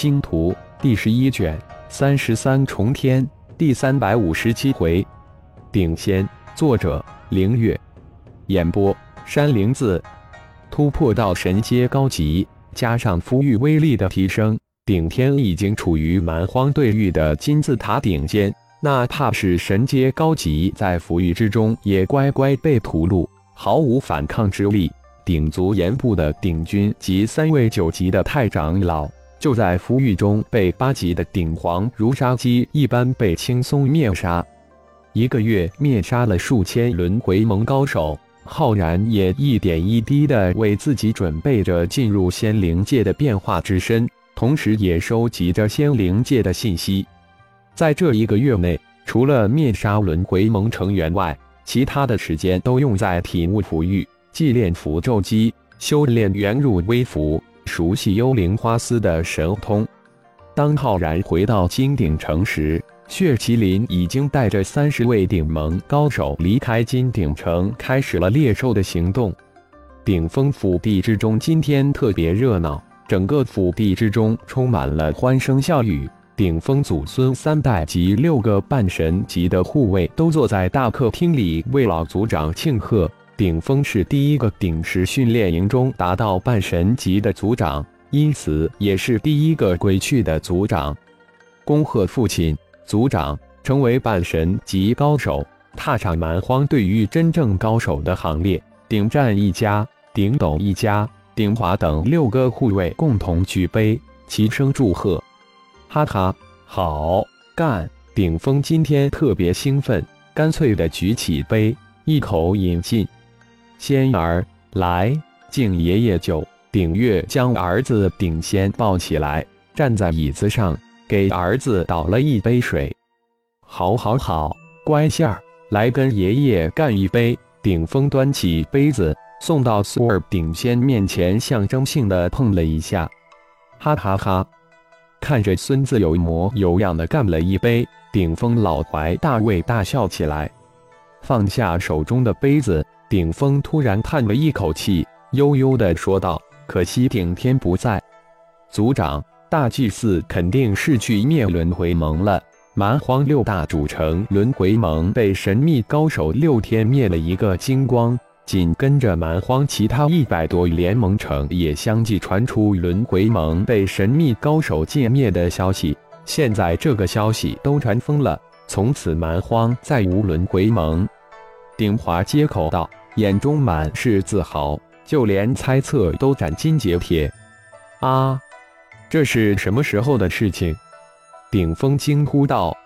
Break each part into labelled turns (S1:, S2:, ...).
S1: 星图》第十一卷三十三重天第三百五十七回。顶仙，作者：凌月，演播：山灵子。突破到神阶高级，加上符域威力的提升，顶天已经处于蛮荒对域的金字塔顶尖。哪怕是神阶高级，在符域之中也乖乖被屠戮，毫无反抗之力。鼎族岩部的鼎君及三位九级的太长老，就在符域中被八级的鼎皇如杀鸡一般被轻松灭杀。一个月灭杀了数千轮回盟高手，浩然也一点一滴的为自己准备着进入仙灵界的变化之身，同时也收集着仙灵界的信息。在这一个月内，除了灭杀轮回盟成员外，其他的时间都用在体悟符域、祭炼符咒机、修炼元入微符、熟悉幽灵花丝的神通。当浩然回到金鼎城时，血麒麟已经带着三十位顶盟高手离开金鼎城，开始了猎兽的行动。顶峰府地之中今天特别热闹，整个府地之中充满了欢声笑语。顶峰祖孙三代及六个半神级的护卫都坐在大客厅里为老族长庆贺。顶峰是第一个顶石训练营中达到半神级的族长，因此也是第一个归去的族长。恭贺父亲！族长成为半神级高手，踏上蛮荒对于真正高手的行列。顶战一家、顶斗一家、顶华等六个护卫共同举杯，齐声祝贺。哈哈，好干！顶峰今天特别兴奋，干脆的举起杯，一口饮尽。仙儿，来敬爷爷酒。顶月将儿子顶仙抱起来，站在椅子上。给儿子倒了一杯水，好，好，好，乖馅儿，来跟爷爷干一杯。顶峰端起杯子，送到苏尔顶仙面前，象征性的碰了一下，哈哈哈！看着孙子有模有样的干了一杯，顶峰老怀大胃，大笑起来。放下手中的杯子，顶峰突然叹了一口气，悠悠的说道：“可惜顶天不在，族长。”大祭司肯定是去灭轮回盟了。蛮荒六大主城轮回盟被神秘高手六天灭了一个精光，紧跟着蛮荒其他一百多联盟城也相继传出轮回盟被神秘高手歼灭的消息。现在这个消息都传疯了，从此蛮荒再无轮回盟。鼎华接口道，眼中满是自豪，就连猜测都斩钉截铁。啊！这是什么时候的事情？顶峰惊呼道：“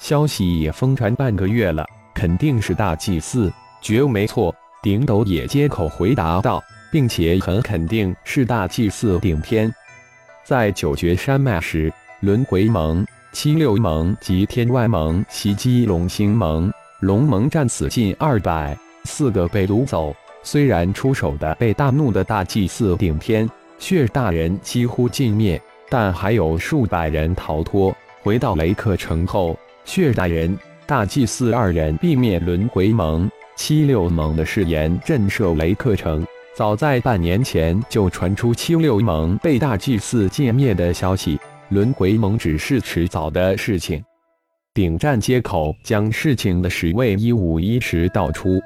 S1: 消息也疯传半个月了，肯定是大祭司，绝没错。”顶斗也接口回答道，并且很肯定是大祭司顶天。在九绝山脉时，轮回盟、七六盟及天外盟袭击龙星盟，龙盟战死近二百，四个被掳走。虽然出手的被大怒的大祭司顶天。血大人几乎尽灭，但还有数百人逃脱。回到雷克城后，血大人、大祭司二人避灭轮回盟、七六盟的誓言，震慑雷克城。早在半年前就传出七六盟被大祭司歼灭的消息，轮回盟只是迟早的事情。顶战接口将事情的始末一五一十道出。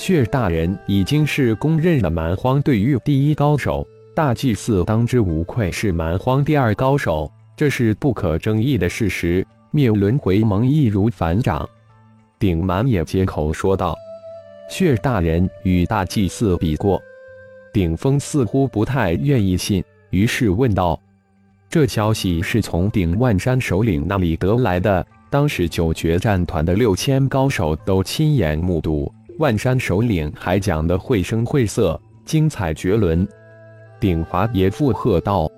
S1: 血大人已经是公认的蛮荒对域第一高手。大祭司当之无愧是蛮荒第二高手，这是不可争议的事实。灭轮回盟易如反掌。顶蛮也接口说道：“血大人与大祭司比过。”顶峰似乎不太愿意信，于是问道：“这消息是从顶万山首领那里得来的？当时九决战团的六千高手都亲眼目睹，万山首领还讲得绘声绘色，精彩绝伦。”鼎华也附和道：“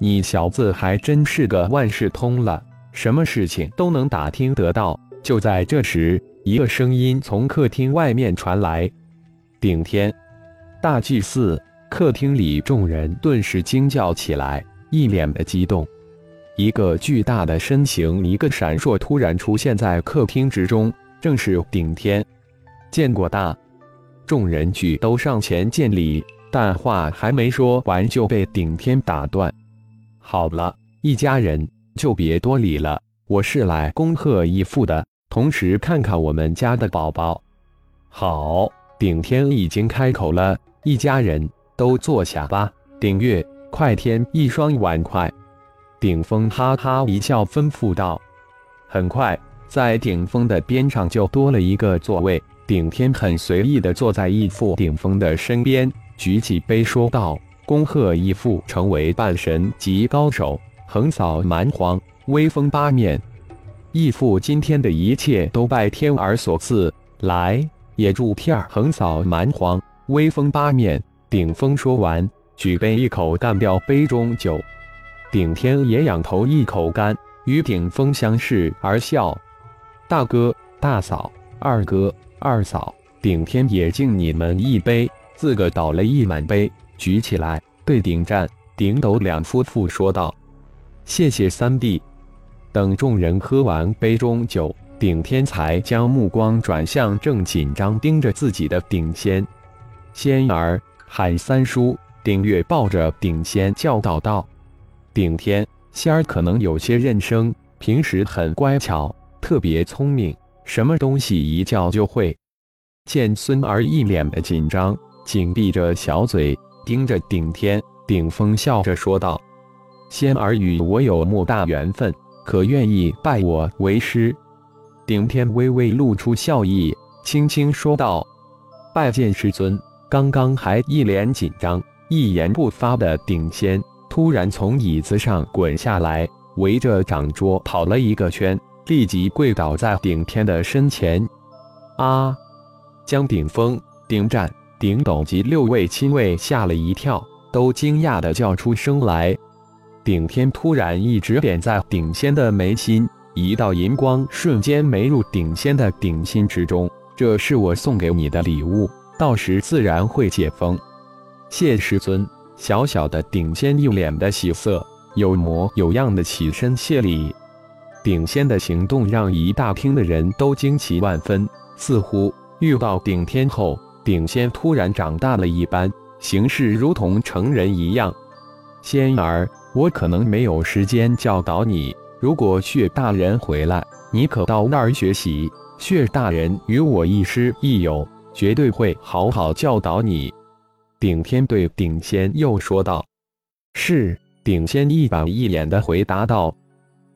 S1: 你小子还真是个万事通了，什么事情都能打听得到。”就在这时，一个声音从客厅外面传来：“顶天，大祭司！”客厅里众人顿时惊叫起来，一脸的激动。一个巨大的身形，一个闪烁，突然出现在客厅之中，正是顶天。见过大，众人举都上前见礼。但话还没说完，就被顶天打断。好了，一家人就别多礼了，我是来恭贺义父的，同时看看我们家的宝宝。好，顶天已经开口了，一家人都坐下吧。顶月、快天一双碗筷。顶峰哈哈一笑，吩咐道：“很快，在顶峰的边上就多了一个座位。顶天很随意地坐在义父顶峰的身边，举起杯说道：‘恭贺义父成为半神级高手，横扫蛮荒，威风八面。义父今天的一切都拜天儿所赐，来。’”也祝片儿横扫蛮荒，威风八面。顶峰说完，举杯一口干掉杯中酒。顶天也仰头一口干，与顶峰相视而笑。大哥、大嫂、二哥、二嫂，顶天也敬你们一杯。自个倒了一满杯，举起来，对顶战、顶斗两夫妇说道：“谢谢三弟。”等众人喝完杯中酒。顶天才将目光转向正紧张盯着自己的顶仙，仙儿喊三叔。顶月抱着顶仙教导道：“顶天仙儿可能有些认生，平时很乖巧，特别聪明，什么东西一叫就会。”见孙儿一脸的紧张，紧闭着小嘴盯着顶天。顶峰笑着说道：“仙儿与我有莫大缘分，可愿意拜我为师？”顶天微微露出笑意，轻轻说道：“拜见师尊。”刚刚还一脸紧张、一言不发的顶仙，突然从椅子上滚下来，围着掌桌跑了一个圈，立即跪倒在顶天的身前。啊！将顶峰、顶战、顶斗及六位亲卫吓了一跳，都惊讶的叫出声来。顶天突然一指点在顶仙的眉心。一道银光瞬间没入顶仙的顶心之中，这是我送给你的礼物，到时自然会解封。谢师尊。小小的顶仙一脸的喜色，有模有样的起身谢礼。顶仙的行动让一大厅的人都惊奇万分，似乎遇到顶天后，顶仙突然长大了一般，行事如同成人一样。仙儿，我可能没有时间教导你。如果血大人回来，你可到那儿学习。血大人与我亦师亦友，绝对会好好教导你。顶天对顶仙又说道：“是。”顶仙一板一眼的回答道：“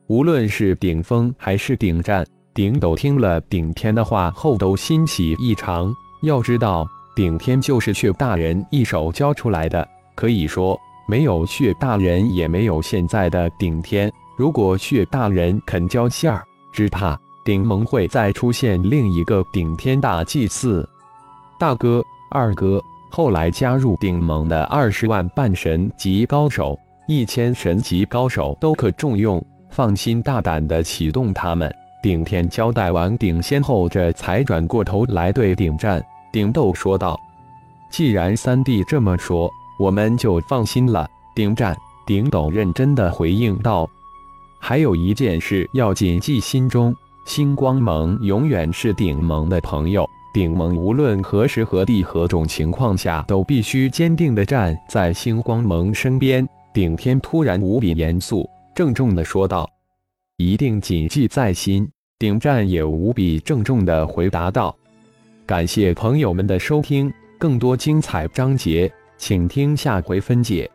S1: 无论是顶峰还是顶战、顶斗，听了顶天的话后，都欣喜异常。要知道，顶天就是血大人一手教出来的，可以说，没有血大人，也没有现在的顶天。”如果血大人肯交线儿，只怕顶盟会再出现另一个顶天大祭司。大哥、二哥，后来加入顶盟的二十万半神级高手、一千神级高手都可重用，放心大胆的启动他们。顶天交代完顶仙后，这才转过头来对顶战、顶斗说道：“既然三弟这么说，我们就放心了。”顶战、顶斗认真的回应道。还有一件事要谨记心中：星光盟永远是顶盟的朋友。顶盟无论何时何地何种情况下，都必须坚定地站在星光盟身边。顶天突然无比严肃郑重地说道：“一定谨记在心。”顶战也无比郑重地回答道：“感谢朋友们的收听，更多精彩章节，请听下回分解。”